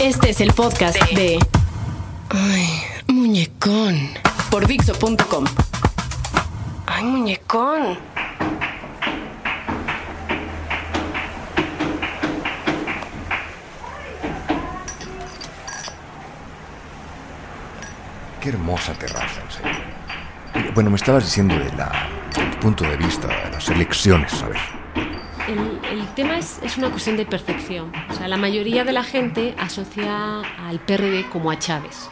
Este es el podcast de. Ay, muñecón. Por Dixo.com. Ay, muñecón. Qué hermosa terraza, en serio. Bueno, me estabas diciendo de la, de tu punto de vista, de las elecciones, a ver. El, el tema es, es una cuestión de percepción. O sea, la mayoría de la gente asocia al PRD como a Chávez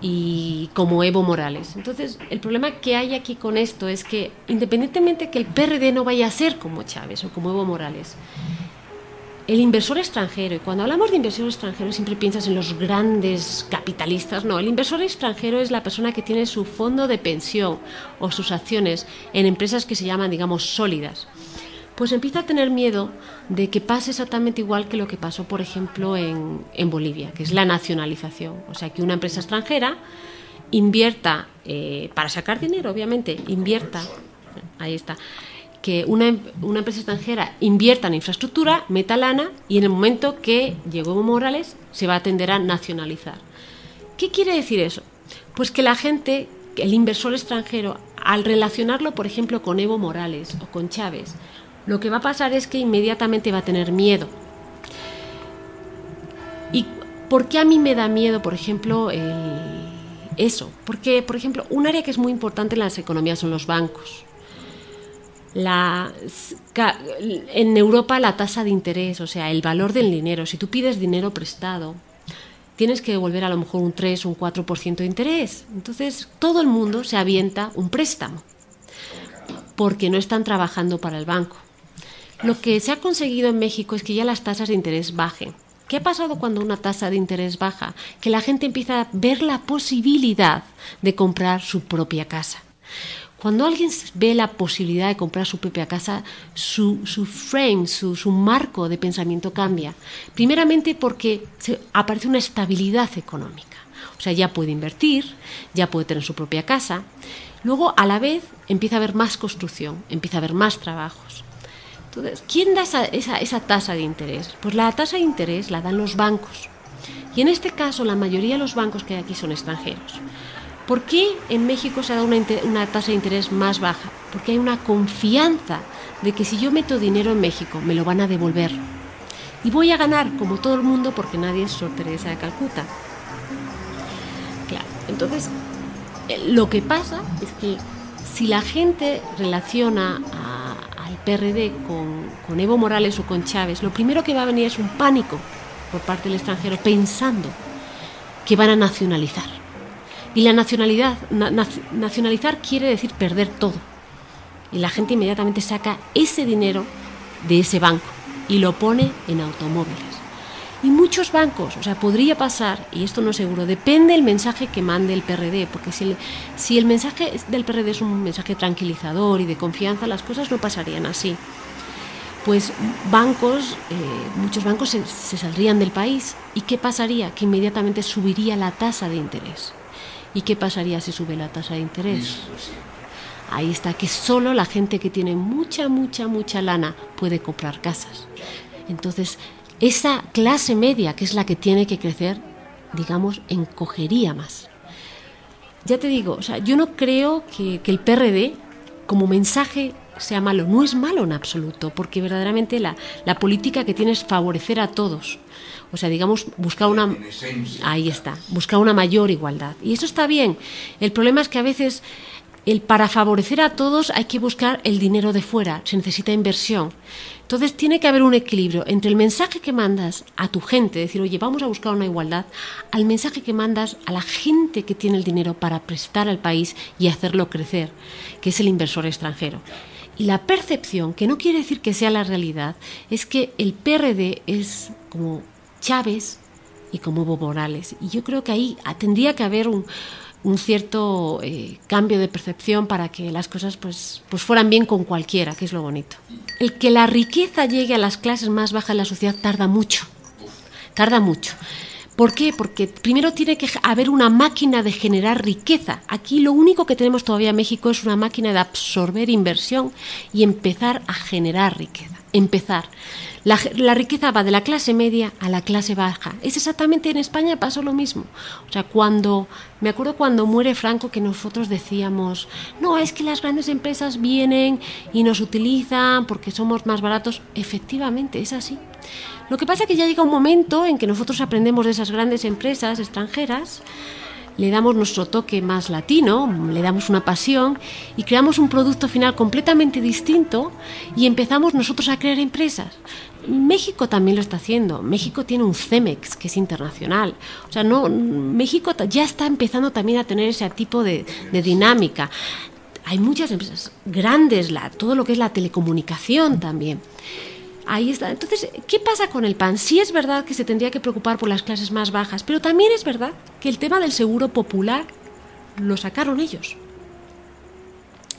y como Evo Morales. Entonces, el problema que hay aquí con esto es que independientemente que el PRD no vaya a ser como Chávez o como Evo Morales, el inversor extranjero, y cuando hablamos de inversor extranjero siempre piensas en los grandes capitalistas, no, el inversor extranjero es la persona que tiene su fondo de pensión o sus acciones en empresas que se llaman, digamos, sólidas. Pues empieza a tener miedo de que pase exactamente igual que lo que pasó, por ejemplo, en, Bolivia, que es la nacionalización. O sea, que una empresa extranjera invierta, eh, para sacar dinero, obviamente, invierta, ahí está, que una, una, empresa extranjera invierta en infraestructura, meta lana y en el momento que llegó Evo Morales se va a tender a nacionalizar. ¿Qué quiere decir eso? Pues que la gente, el inversor extranjero, al relacionarlo, por ejemplo, con Evo Morales o con Chávez, lo que va a pasar es que inmediatamente va a tener miedo. ¿Y por qué a mí me da miedo, por ejemplo, eso? Porque, por ejemplo, un área que es muy importante en las economías son los bancos. En Europa la tasa de interés, o sea, el valor del dinero. Si tú pides dinero prestado, tienes que devolver a lo mejor un 3 o un 4% de interés. Entonces, todo el mundo se avienta un préstamo porque no están trabajando para el banco. Lo que se ha conseguido en México es que ya las tasas de interés bajen. ¿Qué ha pasado cuando una tasa de interés baja? Que la gente empieza a ver la posibilidad de comprar su propia casa. Cuando alguien ve la posibilidad de comprar su propia casa, su, frame, su, su, marco de pensamiento cambia. Primeramente porque se, aparece una estabilidad económica. O sea, ya puede invertir, ya puede tener su propia casa. Luego, a la vez, empieza a haber más construcción, empieza a haber más trabajos. Entonces, ¿quién da esa, esa, esa tasa de interés? Pues la tasa de interés la dan los bancos. Y en este caso, la mayoría de los bancos que hay aquí son extranjeros. ¿Por qué en México se dado una, una, tasa de interés más baja? Porque hay una confianza de que si yo meto dinero en México me lo van a devolver. Y voy a ganar como todo el mundo porque nadie es Sor de Calcuta. Claro, entonces lo que pasa es que si la gente relaciona PRD con, Evo Morales o con Chávez, lo primero que va a venir es un pánico por parte del extranjero pensando que van a nacionalizar. Y la nacionalidad, na, nacionalizar quiere decir perder todo. Y la gente inmediatamente saca ese dinero de ese banco y lo pone en automóviles. Y muchos bancos, o sea, podría pasar, y esto no es seguro, depende del mensaje que mande el PRD, porque si el, si el mensaje del PRD es un mensaje tranquilizador y de confianza, las cosas no pasarían así. Pues bancos, eh, muchos bancos se, se saldrían del país. ¿Y qué pasaría? Que inmediatamente subiría la tasa de interés. ¿Y qué pasaría si sube la tasa de interés? Ahí está, que solo la gente que tiene mucha, mucha, mucha lana puede comprar casas. Entonces, esa clase media, que es la que tiene que crecer, digamos, encogería más. Ya te digo, o sea, yo no creo que, que el PRD, como mensaje, sea malo. No es malo en absoluto, porque verdaderamente la, la política que tiene es favorecer a todos. O sea, digamos, buscar una... Ahí está, buscar una mayor igualdad. Y eso está bien. El problema es que a veces el, para favorecer a todos hay que buscar el dinero de fuera, se necesita inversión. Entonces tiene que haber un equilibrio entre el mensaje que mandas a tu gente, decir, oye, vamos a buscar una igualdad, al mensaje que mandas a la gente que tiene el dinero para prestar al país y hacerlo crecer, que es el inversor extranjero. Y la percepción, que no quiere decir que sea la realidad, es que el PRD es como Chávez y como Evo Morales. Y yo creo que ahí tendría que haber un, un cierto eh, cambio de percepción para que las cosas pues, pues fueran bien con cualquiera, que es lo bonito. El que la riqueza llegue a las clases más bajas de la sociedad tarda mucho, tarda mucho. ¿Por qué? Porque primero tiene que haber una máquina de generar riqueza. Aquí lo único que tenemos todavía en México es una máquina de absorber inversión y empezar a generar riqueza. Empezar. La, la, riqueza va de la clase media a la clase baja. Es exactamente en España pasó lo mismo. O sea, cuando me acuerdo cuando muere Franco que nosotros decíamos, no, es que las grandes empresas vienen y nos utilizan porque somos más baratos. Efectivamente, es así. Lo que pasa es que ya llega un momento en que nosotros aprendemos de esas grandes empresas extranjeras le damos nuestro toque más latino, le damos una pasión y creamos un producto final completamente distinto y empezamos nosotros a crear empresas. México también lo está haciendo. México tiene un CEMEX que es internacional. O sea, no, México ya está empezando también a tener ese tipo de, de dinámica. Hay muchas empresas grandes, la, todo lo que es la telecomunicación también. Ahí está. Entonces, ¿qué pasa con el PAN? Sí es verdad que se tendría que preocupar por las clases más bajas, pero también es verdad que el tema del seguro popular lo sacaron ellos.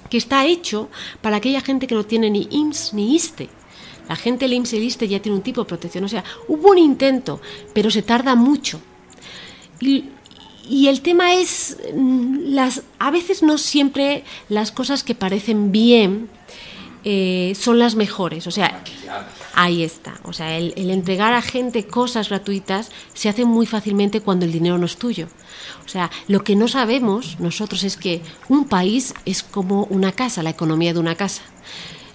Que está hecho para aquella gente que no tiene ni IMSS ni ISTE. La gente del IMSS y ISTE ya tiene un tipo de protección. O sea, hubo un intento, pero se tarda mucho. Y, y el tema es, mm, las, a veces no siempre las cosas que parecen bien eh, son las mejores. O sea, ahí está. O sea, el, el, entregar a gente cosas gratuitas se hace muy fácilmente cuando el dinero no es tuyo. O sea, lo que no sabemos nosotros es que un país es como una casa, la economía de una casa.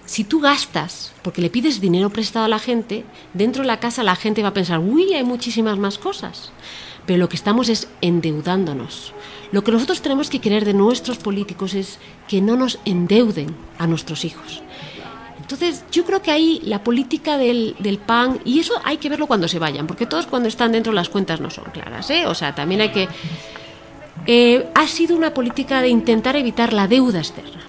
Si tú gastas porque le pides dinero prestado a la gente, dentro de la casa la gente va a pensar, uy, hay muchísimas más cosas. Pero lo que estamos es endeudándonos. Lo que nosotros tenemos que querer de nuestros políticos es que no nos endeuden a nuestros hijos. Entonces, yo creo que ahí la política del, del, PAN, y eso hay que verlo cuando se vayan, porque todos cuando están dentro las cuentas no son claras, ¿eh? O sea, también hay que... Eh, ha sido una política de intentar evitar la deuda externa.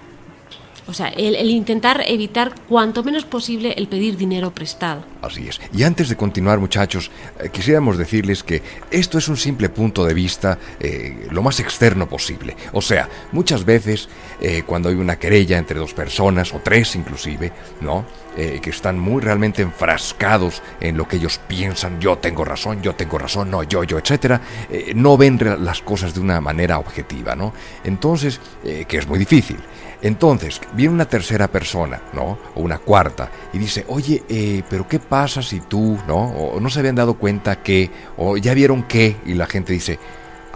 O sea, el, intentar evitar cuanto menos posible el pedir dinero prestado. Así es. Y antes de continuar, muchachos, eh, quisiéramos decirles que esto es un simple punto de vista eh, lo más externo posible. O sea, muchas veces eh, cuando hay una querella entre dos personas, o tres inclusive, ¿no? Eh, que están muy realmente enfrascados en lo que ellos piensan, yo tengo razón, yo tengo razón, no, yo, yo, etcétera, eh, no ven las cosas de una manera objetiva, ¿no? Entonces, eh, que es muy difícil. Entonces, viene una tercera persona, ¿no? O una cuarta, y dice, oye, eh, pero ¿qué pasa si tú, ¿no? O no se habían dado cuenta que, o ya vieron que, y la gente dice,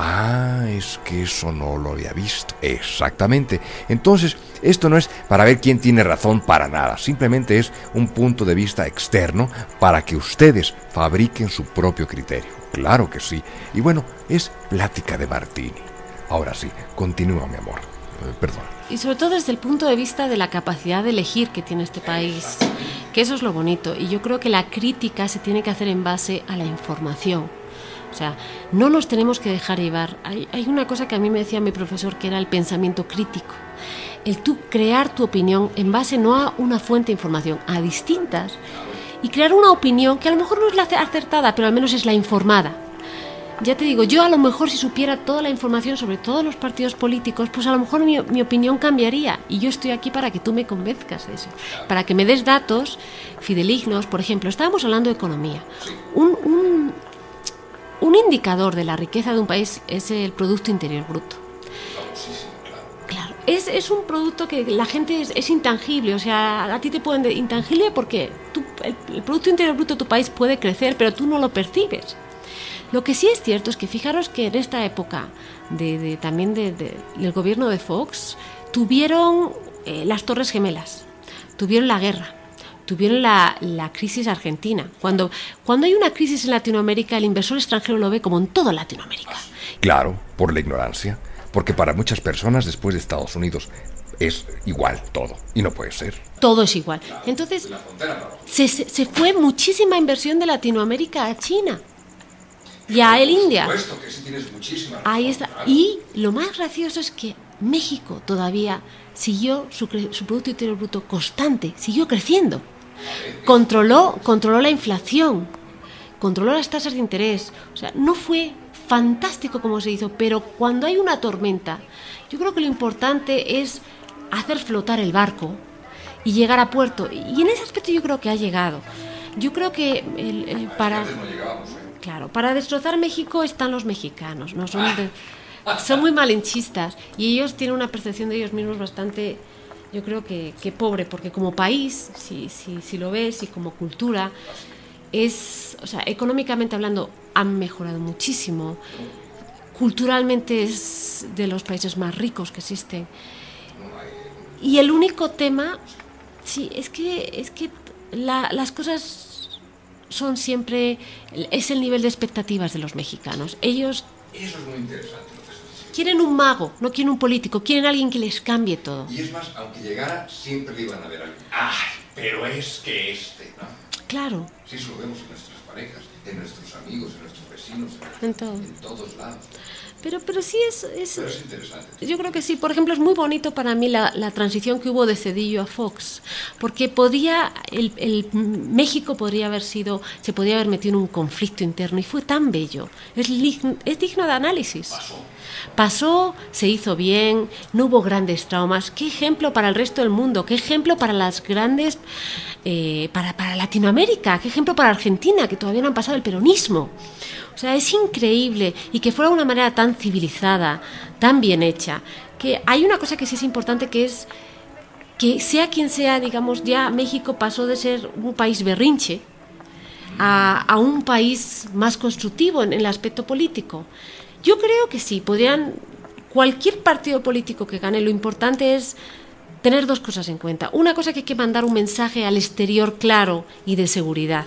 Ah, es que eso no lo había visto. Exactamente. Entonces, esto no es para ver quién tiene razón para nada. Simplemente es un punto de vista externo para que ustedes fabriquen su propio criterio. Claro que sí. Y bueno, es plática de Martini. Ahora sí, continúa, mi amor. Eh, perdón. Y sobre todo desde el punto de vista de la capacidad de elegir que tiene este país. Que eso es lo bonito. Y yo creo que la crítica se tiene que hacer en base a la información. O sea, no nos tenemos que dejar llevar. Hay, una cosa que a mí me decía mi profesor que era el pensamiento crítico. El tú crear tu opinión en base no a una fuente de información, a distintas. Y crear una opinión que a lo mejor no es la acertada, pero al menos es la informada. Ya te digo, yo a lo mejor si supiera toda la información sobre todos los partidos políticos, pues a lo mejor mi, mi opinión cambiaría. Y yo estoy aquí para que tú me convenzcas de eso. Para que me des datos fidelignos. Por ejemplo, estábamos hablando de economía. Un, un, un indicador de la riqueza de un país es el Producto Interior Bruto. Claro, es, es un producto que la gente es, intangible, o sea, a ti te pueden... De, intangible porque el, Producto Interior Bruto de tu país puede crecer, pero tú no lo percibes. Lo que sí es cierto es que fijaros que en esta época de también de, del gobierno de Fox tuvieron eh, las Torres Gemelas, tuvieron la guerra, tuvieron la, la, crisis argentina. Cuando, cuando hay una crisis en Latinoamérica, el inversor extranjero lo ve como en toda Latinoamérica. Claro, por la ignorancia. Porque para muchas personas después de Estados Unidos es igual todo. Y no puede ser. Todo es igual. Entonces, se, se fue muchísima inversión de Latinoamérica a China. Y a el India. Ahí está. Y lo más gracioso es que México todavía siguió su, su Producto Interior Bruto constante, siguió creciendo controló, controló la inflación, controló las tasas de interés. O sea, no fue fantástico como se hizo, pero cuando hay una tormenta, yo creo que lo importante es hacer flotar el barco y llegar a puerto. Y en ese aspecto yo creo que ha llegado. Yo creo que el, el, para... Claro, para destrozar México están los mexicanos, ¿no? Son, de, son muy malinchistas y ellos tienen una percepción de ellos mismos bastante Yo creo que, que pobre, porque como país, si, si, si lo ves, y como cultura, es, o sea, económicamente hablando, han mejorado muchísimo. Culturalmente es de los países más ricos que existen. Y el único tema, sí, es que, es que la- las cosas son siempre, es el nivel de expectativas de los mexicanos. Ellos Eso es muy interesante lo que. Quieren un mago, no quieren un político, quieren alguien que les cambie todo. Y es más, aunque llegara, siempre le iban a ver a alguien. ¡Ay! Pero es que este, ¿no? Claro, Sí, eso lo vemos en nuestras parejas, en nuestros amigos, en nuestros vecinos, En todo. en todos lados. pero, pero sí es, es, Pero es interesante. Yo creo que sí. Por ejemplo, es muy bonito para mí la, la transición que hubo de Cedillo a Fox, porque podía, el, el México podría haber sido, se podía haber metido en un conflicto interno y fue tan bello. Es, es digno de análisis. Pasó, se hizo bien, no hubo grandes traumas. Qué ejemplo para el resto del mundo, qué ejemplo para las grandes, eh, para, para Latinoamérica, qué ejemplo para Argentina, que todavía no han pasado el peronismo. O sea, es increíble y que fuera de una manera tan civilizada, tan bien hecha, que hay una cosa que sí es importante que es que sea quien sea, digamos, ya México pasó de ser un país berrinche a, a un país más constructivo en el aspecto político. Yo creo que sí, podrían, cualquier partido político que gane, lo importante es tener dos cosas en cuenta. Una cosa que hay que mandar un mensaje al exterior claro y de seguridad.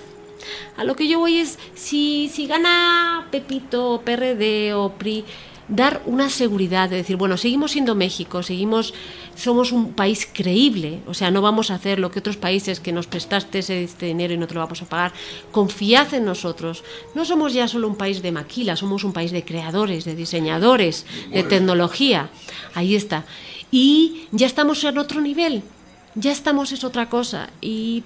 A lo que yo voy es, si, si gana Pepito, PRD o PRI, dar una seguridad de decir, bueno, seguimos siendo México, seguimos, somos un país creíble, o sea, no vamos a hacer lo que otros países que nos prestaste ese este dinero y no te lo vamos a pagar. Confiad en nosotros. No somos ya solo un país de maquila, somos un país de creadores, de diseñadores, de tecnología. Ahí está. Y ya estamos en otro nivel, ya estamos es otra cosa. Y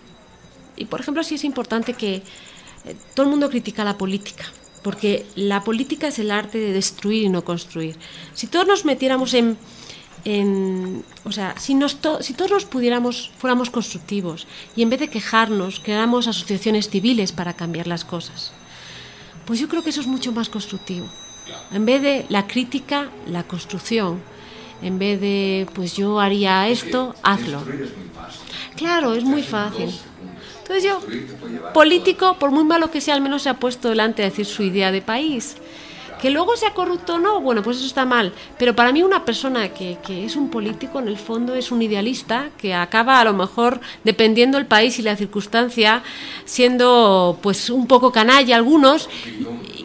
y por ejemplo, sí es importante que eh, todo el mundo critica la política, porque la política es el arte de destruir y no construir. Si todos nos metiéramos en, en- o sea, si, nos to- si todos nos pudiéramos, fuéramos constructivos y en vez de quejarnos, creáramos asociaciones civiles para cambiar las cosas, pues yo creo que eso es mucho más constructivo. En vez de la crítica, la construcción. En vez de, pues yo haría esto, hazlo. Claro, es muy fácil. Entonces yo, político, por muy malo que sea, al menos se ha puesto delante a decir su idea de país. Que luego sea corrupto o no, bueno, pues eso está mal. Pero para mí una persona que, que es un político, en el fondo, es un idealista que acaba, a lo mejor, dependiendo el país y la circunstancia, siendo pues un poco canalla algunos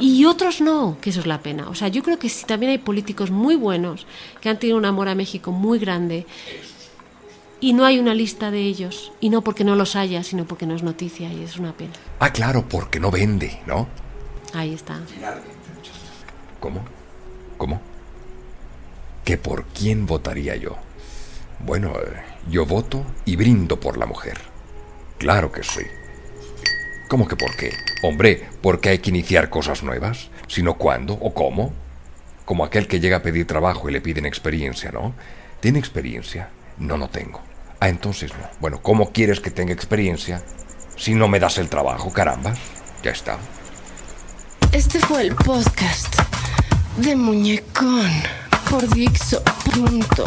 y otros no, que eso es la pena. O sea, yo creo que sí, también hay políticos muy buenos que han tenido un amor a México muy grande y no hay una lista de ellos. Y no porque no los haya, sino porque no es noticia y es una pena. Ah, claro, porque no vende, ¿no? Ahí está. ¿Cómo? ¿Cómo? ¿Que por quién votaría yo? Bueno, eh, yo voto y brindo por la mujer. Claro que sí. ¿Cómo que por qué? Hombre, porque hay que iniciar cosas nuevas, sino cuándo o cómo. Como aquel que llega a pedir trabajo y le piden experiencia, ¿no? ¿Tiene experiencia? No, no tengo. Ah, entonces no. Bueno, ¿cómo quieres que tenga experiencia si no me das el trabajo, carambas? Ya está. Este fue el podcast de Muñecón por Dixo.com.